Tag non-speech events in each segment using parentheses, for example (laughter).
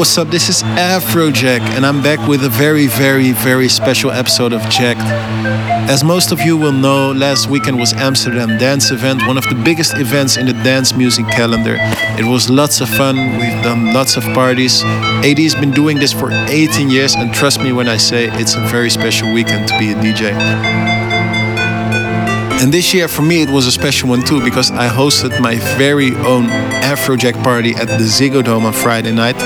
What's up? This is Afrojack, and I'm back with a very, very, very special episode of Jacked. As most of you will know, last weekend was Amsterdam Dance Event, one of the biggest events in the dance music calendar. It was lots of fun. We've done lots of parties. AD's been doing this for 18 years, and trust me when I say it's a very special weekend to be a DJ. And this year for me it was a special one too because I hosted my very own Afrojack party at the Ziggo Dome on Friday night.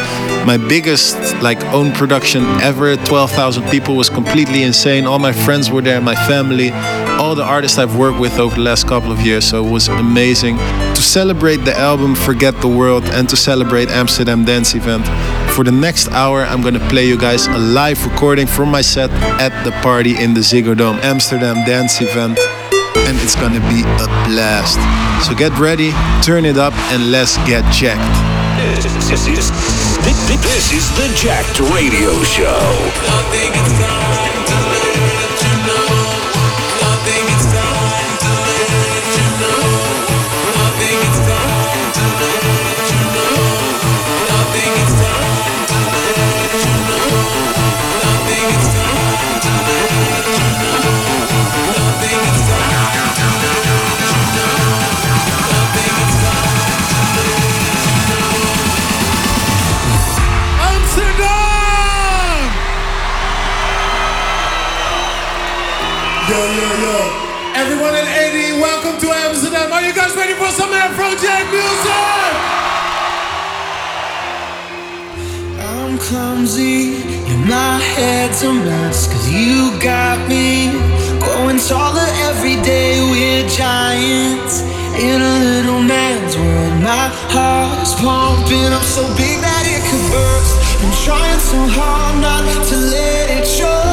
My biggest like own production ever, 12,000 people was completely insane. All my friends were there, my family, all the artists I've worked with over the last couple of years, so it was amazing to celebrate the album Forget the World and to celebrate Amsterdam Dance Event. For the next hour, I'm gonna play you guys a live recording from my set at the party in the Ziggo Dome Amsterdam Dance Event and it's gonna be a blast. So get ready, turn it up, and let's get jacked. This is, this is the Jacked Radio Show. Afrojack music? I'm clumsy, and my head's a mess. Cause you got me growing taller every day. We're giants in a little man's world. My heart is pumping up so big that it could burst. I'm trying so hard not to let it show.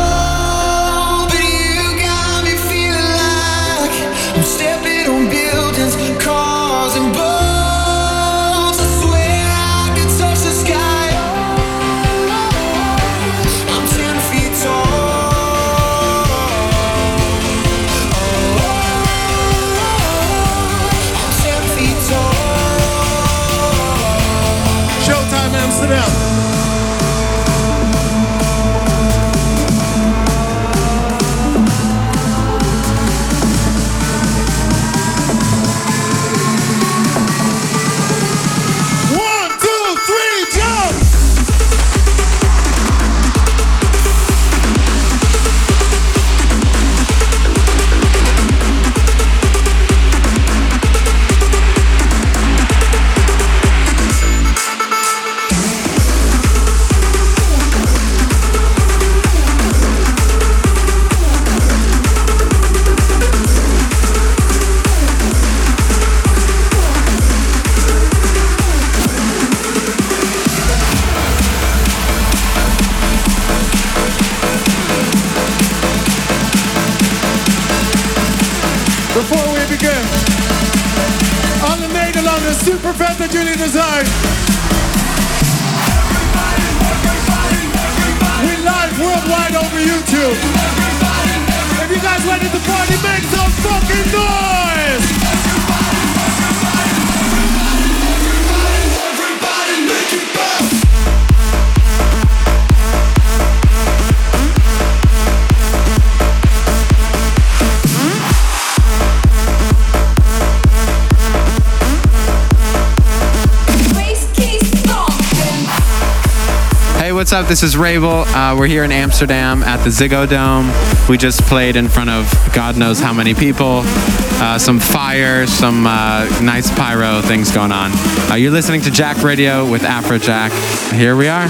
Up? This is Ravell. Uh, we're here in Amsterdam at the Ziggo Dome. We just played in front of God knows how many people. Uh, some fire, some uh, nice pyro things going on. Uh, you're listening to Jack Radio with Afrojack. Here we are.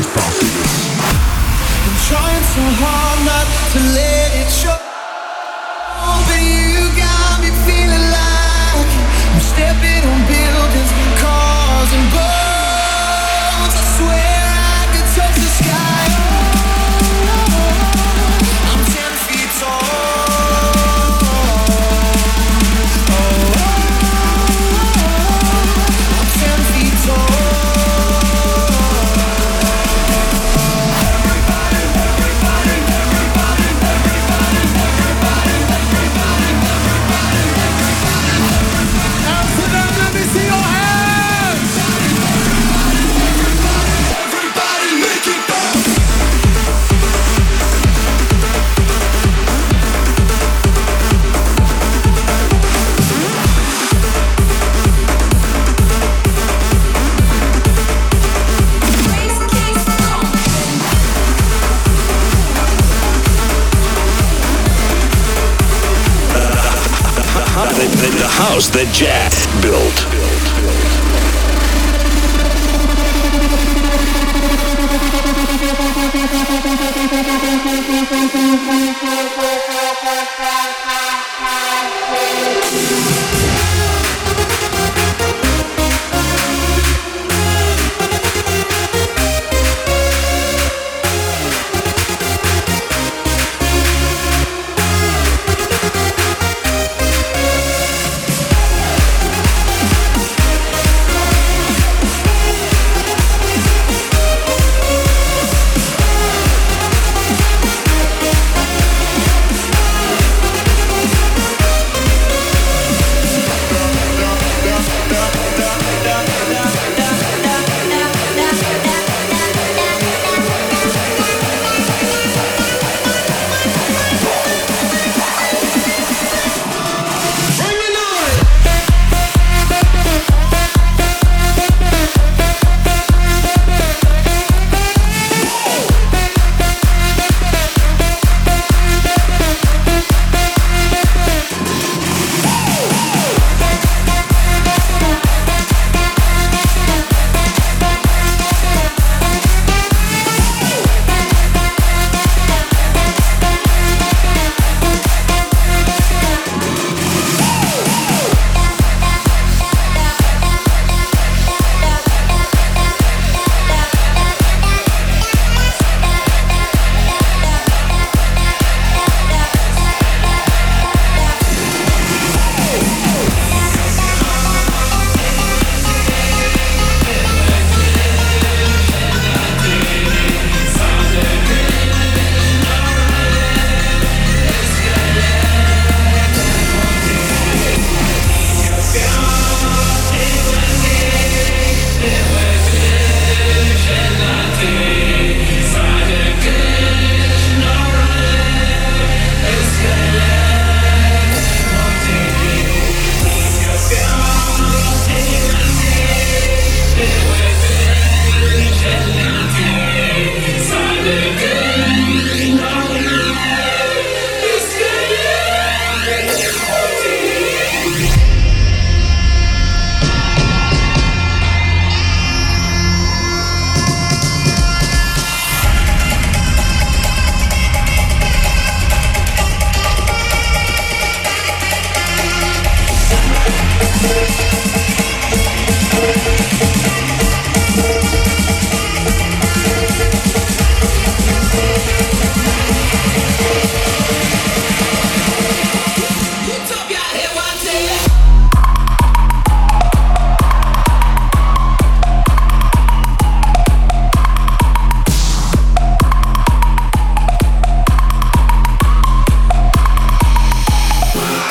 House that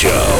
Show.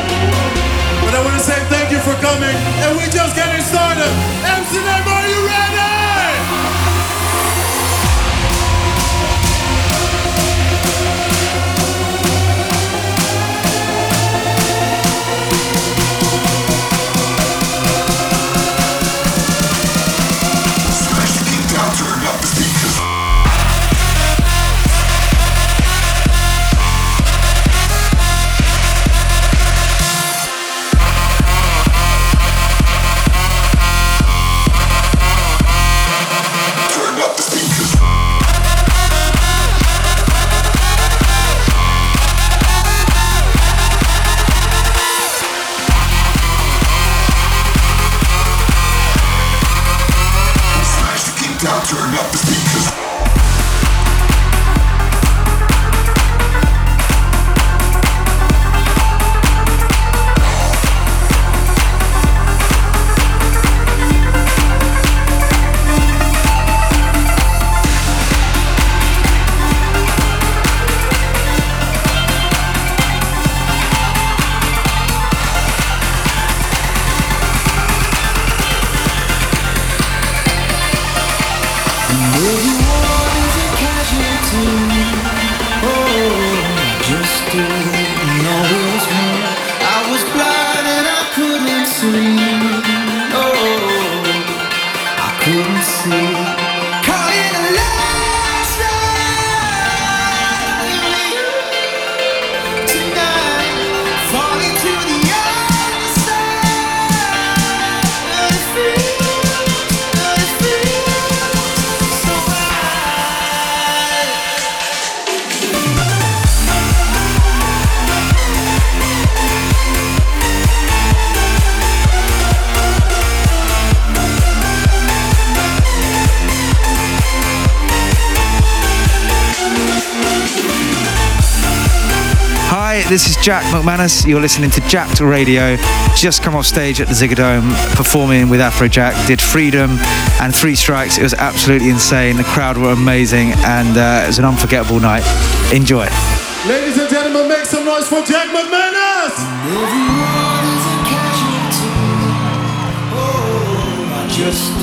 I want to say thank you for coming, and we're just getting started. Amsterdam. Jack McManus. You're listening to Jacked Radio. Just come off stage at the Ziggo Dome performing with Afrojack. Did Freedom and Three Strikes. It was absolutely insane. The crowd were amazing and uh, it was an unforgettable night. Enjoy. Ladies and gentlemen, make some noise for Jack McManus! just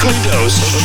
Hey!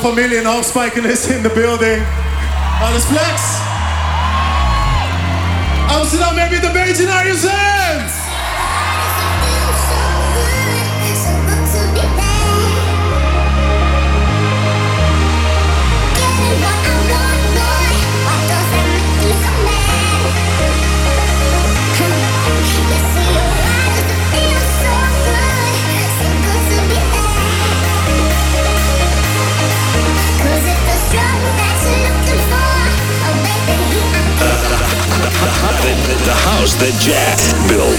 Shout out naar mijn familie en Hoogspijken is in the building. Oh, Alles flex. Oh, Amsterdam, maybe the het are you naar The, house that Jack built.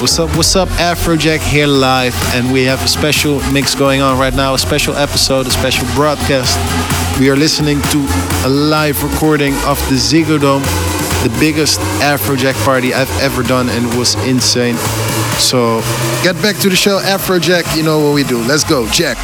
What's up? What's up? Afrojack here live, and we have a special mix going on right now. A special episode, a special broadcast. We are listening to a live recording of the Ziggo Dome, the biggest Afrojack party I've ever done, and it was insane. So, get back to the show, Afrojack. You know what we do. Let's go, Jack.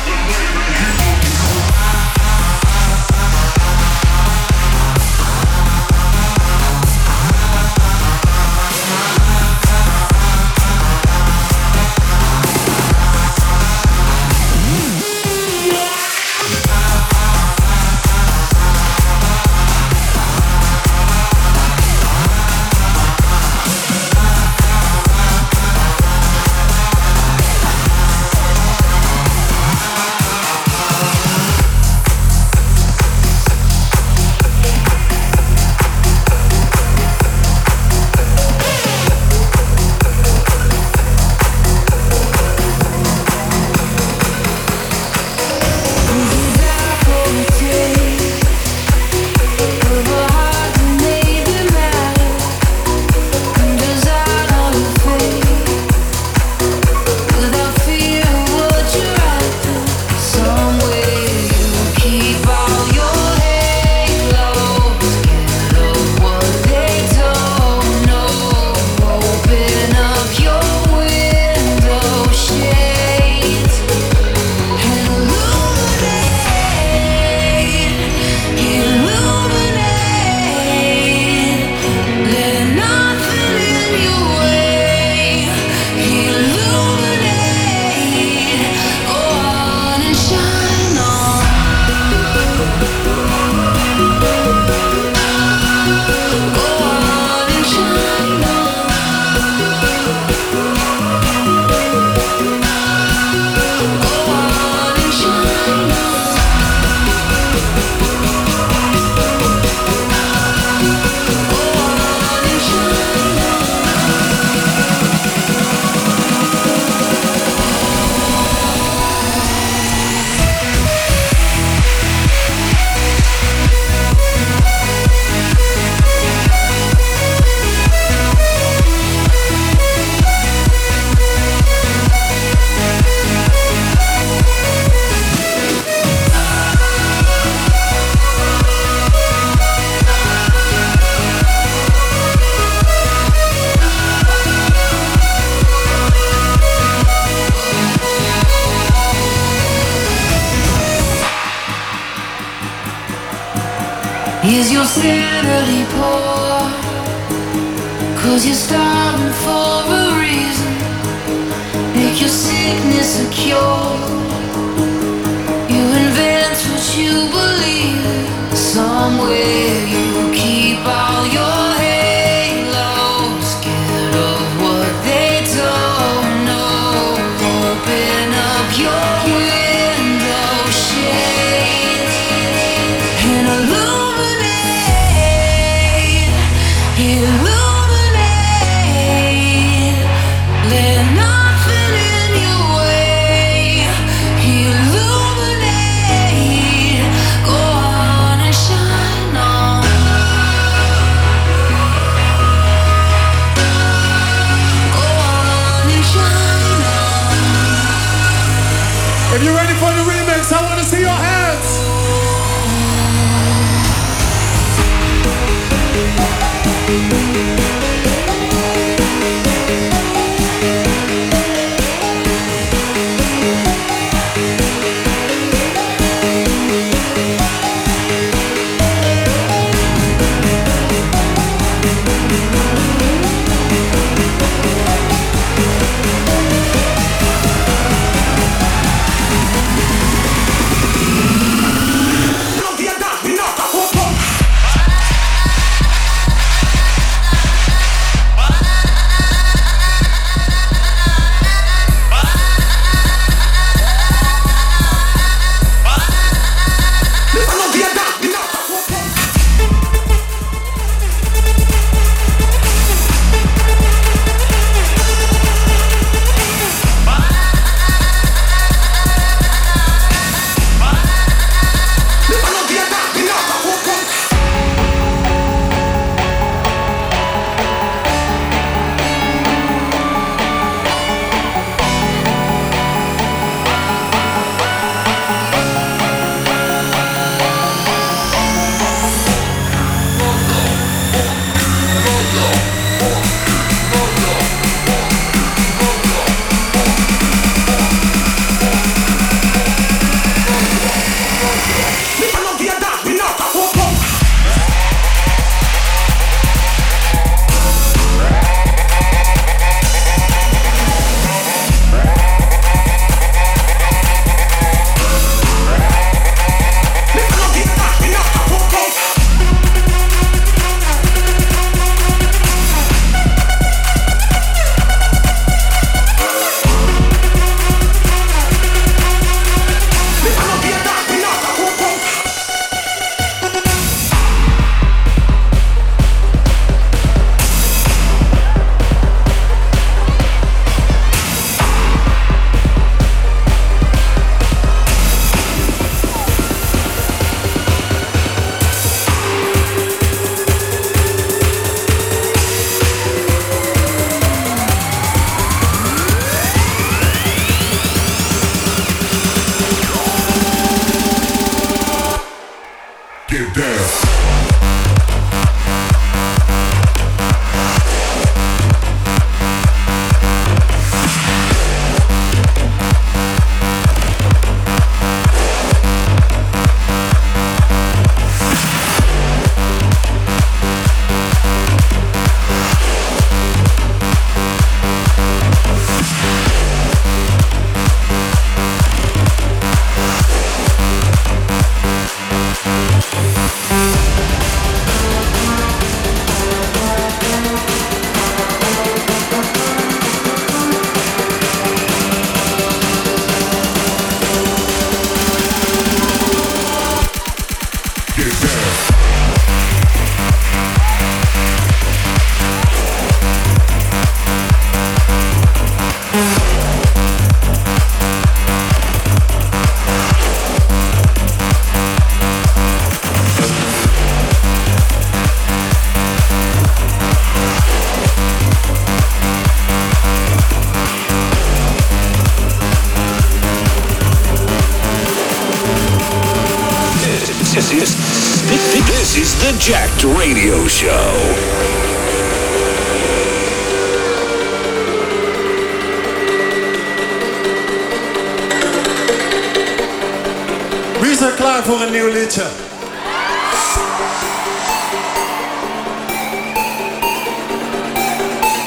Klaar voor een nieuw liedje?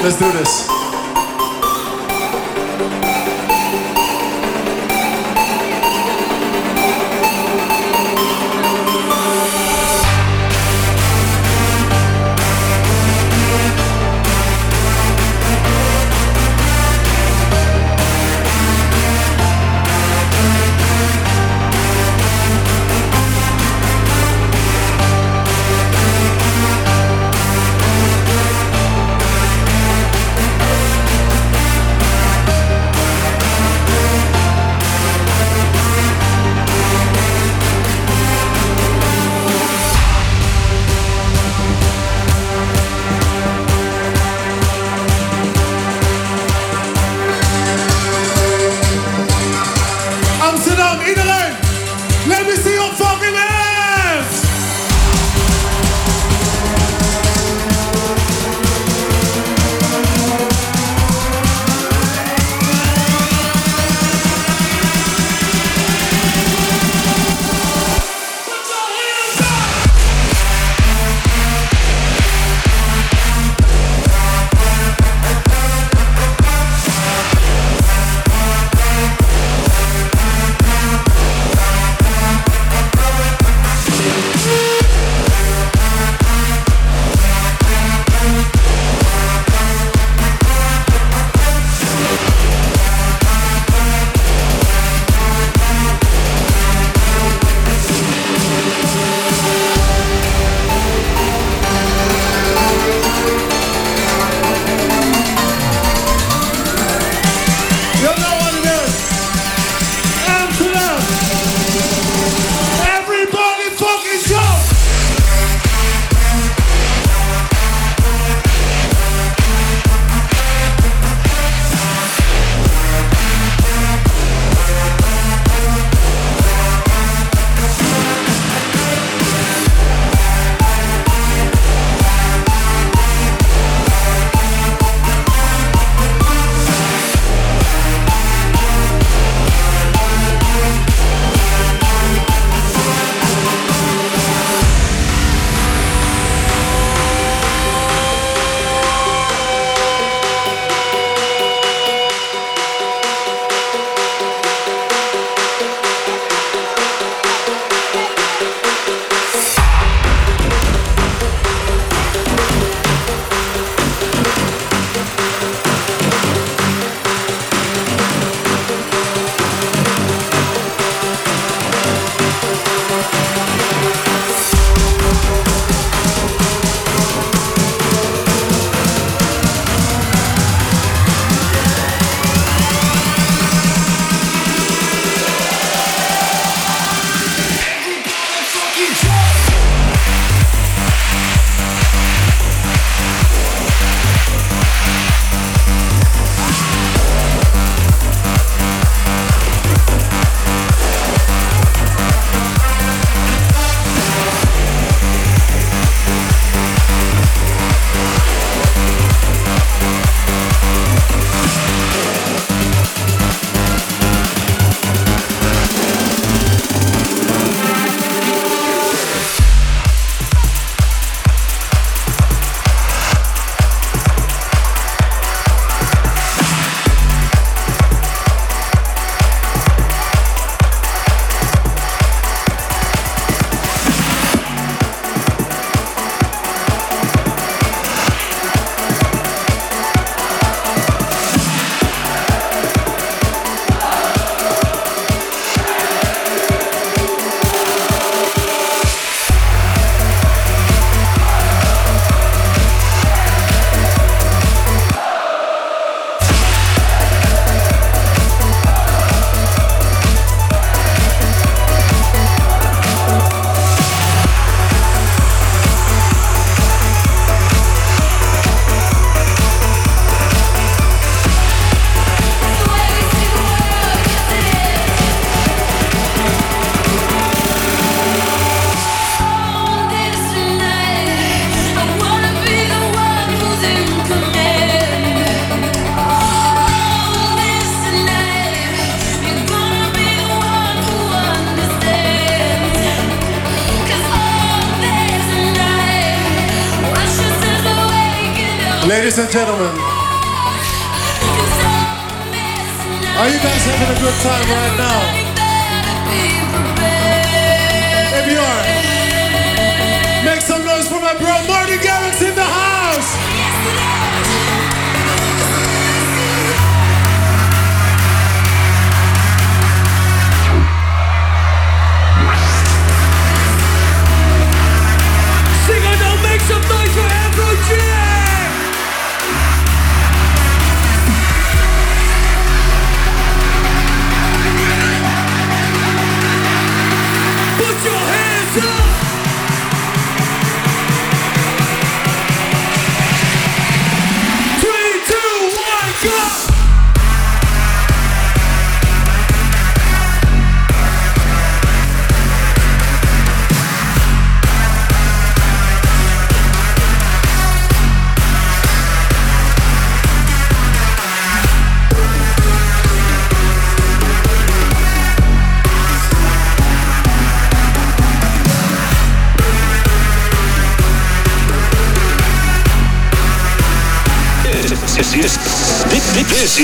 Let's do this.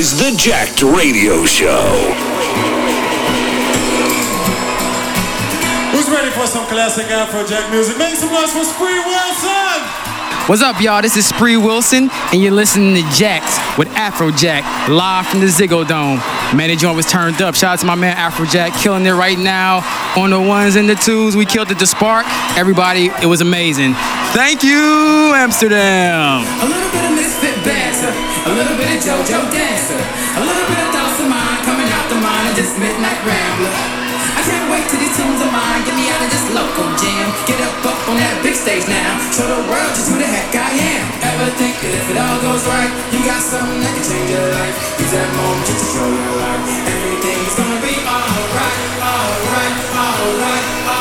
Is the Jacked Radio Show. Who's ready for some classic Afrojack music? Make some noise for Spree Wilson. What's up, y'all? This is Spree Wilson, and you're listening to Jacked with Afrojack live from the Ziggo Dome. Man, the joint was turned up. Shout out to my man Afrojack, killing it right now on the ones and the twos. We killed it to spark. Everybody, it was amazing. Thank you, Amsterdam. A little bit of misfit dancer, a little bit of JoJo dancer, midnight rambler. I can't wait till these tunes of mine get me out of this local jam. Get up up on that big stage now, show the world just who the heck I am. Ever think that if it all goes right, you got something that can change your life? Use that moment just to show your life. Everything's gonna be alright, alright, alright, alright,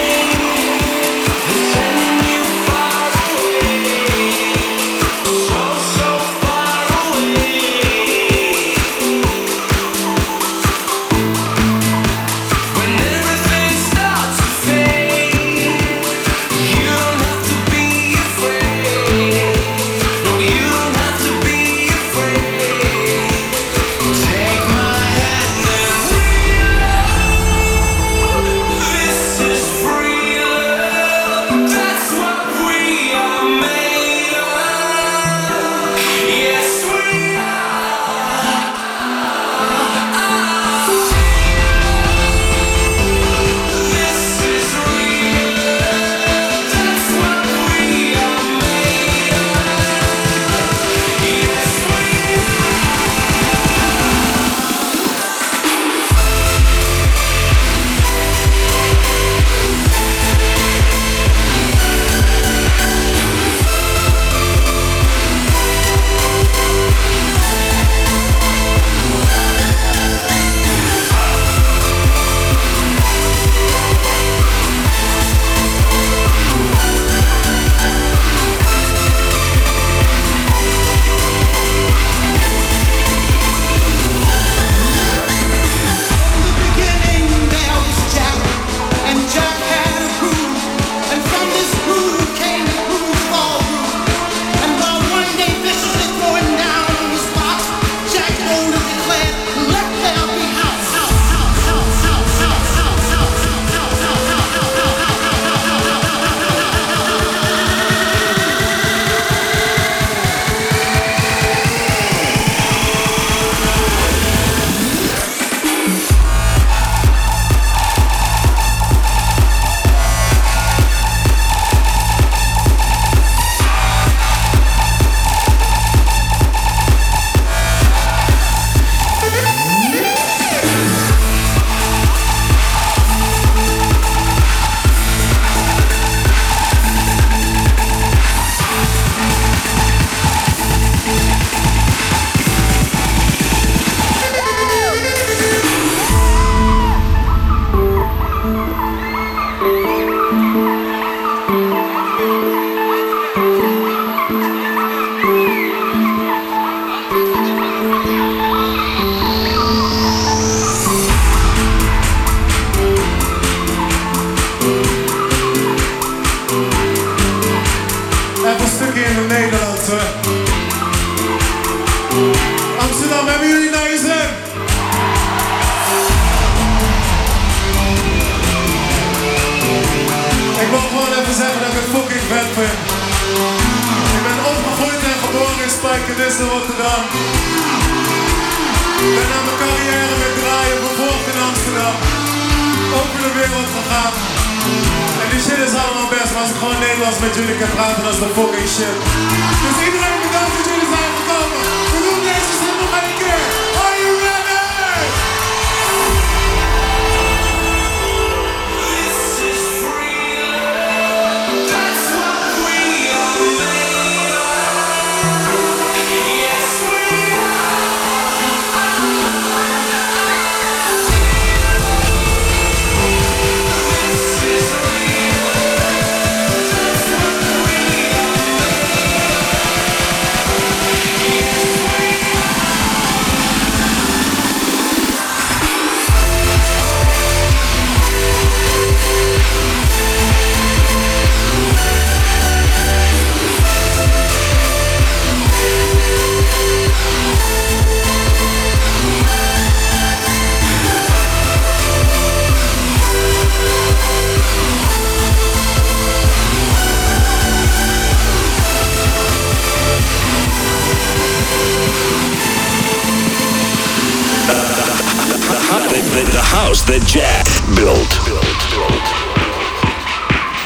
the Jack built.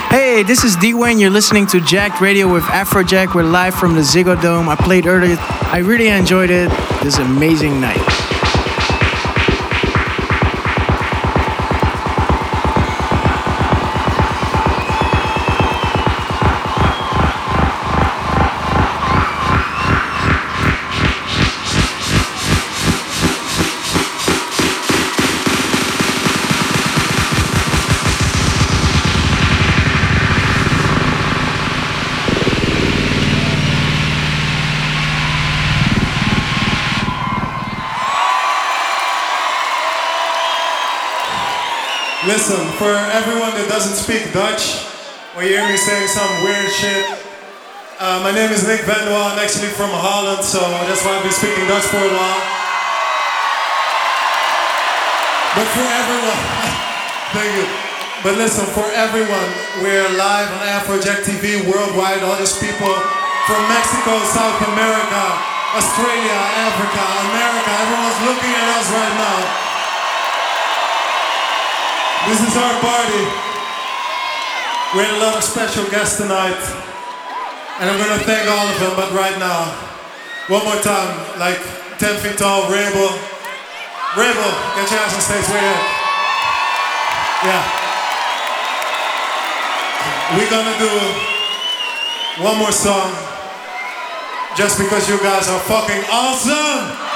Hey, this is D Wayne. You're listening to Jacked Radio with Afrojack. We're live from the Ziggo Dome. I played earlier. I really enjoyed it. This amazing night. For everyone that doesn't speak Dutch, when you hear me saying some weird shit, uh, my name is Nick Van. I'm actually from Holland, so that's why I've been speaking Dutch for a while. But for everyone, (laughs) thank you. But listen, for everyone, we're live on Afrojack TV worldwide. All these people from Mexico, South America, Australia, Africa, America, everyone's looking at us right now. This is our party. We had a lot of special guests tonight. And I'm gonna thank all of them, but right now, one more time, like 10 feet tall, Wrabel. Wrabel, get your ass on stage, you at? Yeah. We're gonna do one more song, just because you guys are fucking awesome!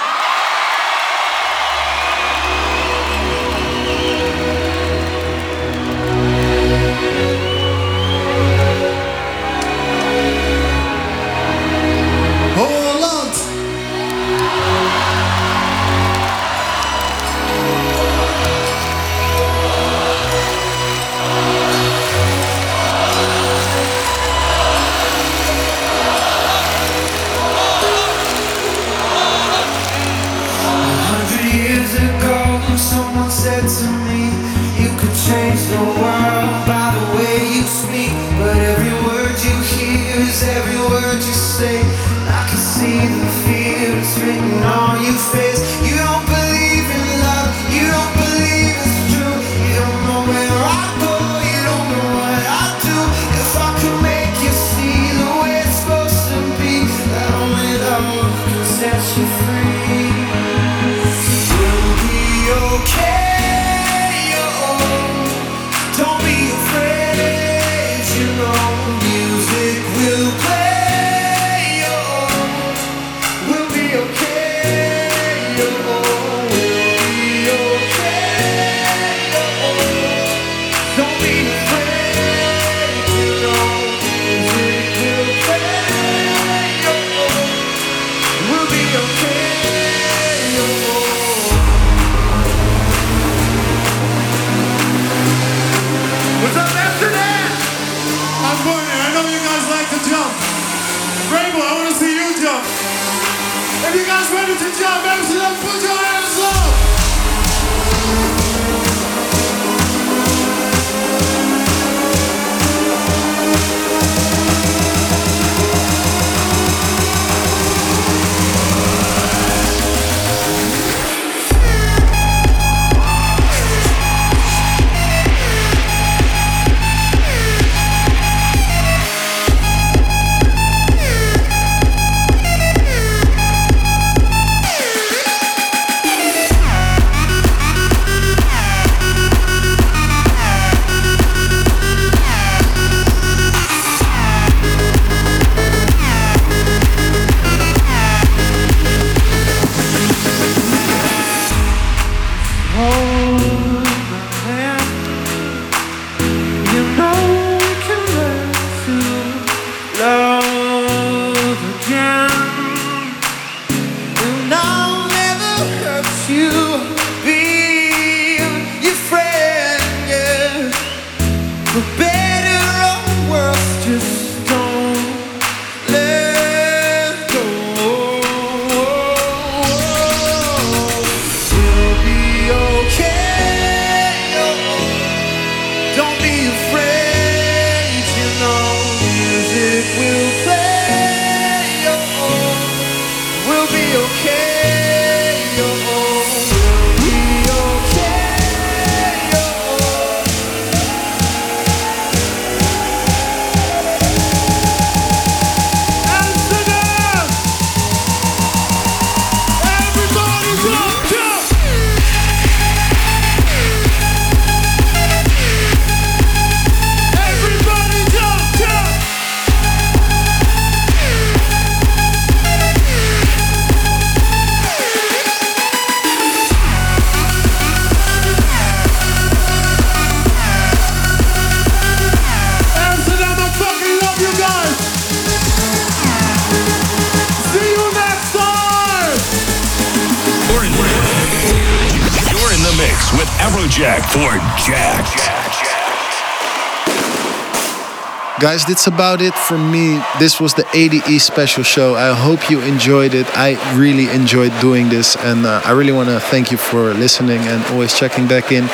Guys, that's about it for me. This was the ADE special show. I hope you enjoyed it. I really enjoyed doing this, and uh, I really want to thank you for listening and always checking back in.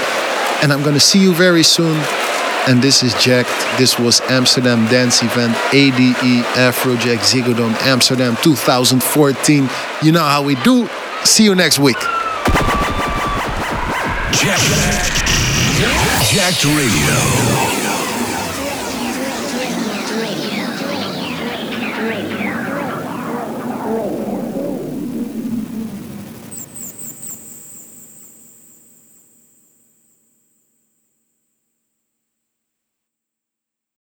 And I'm going to see you very soon. And this is Jack. This was Amsterdam Dance Event ADE Afrojack Ziggo Dome Amsterdam 2014. You know how we do. See you next week. Jack. Jacked Radio.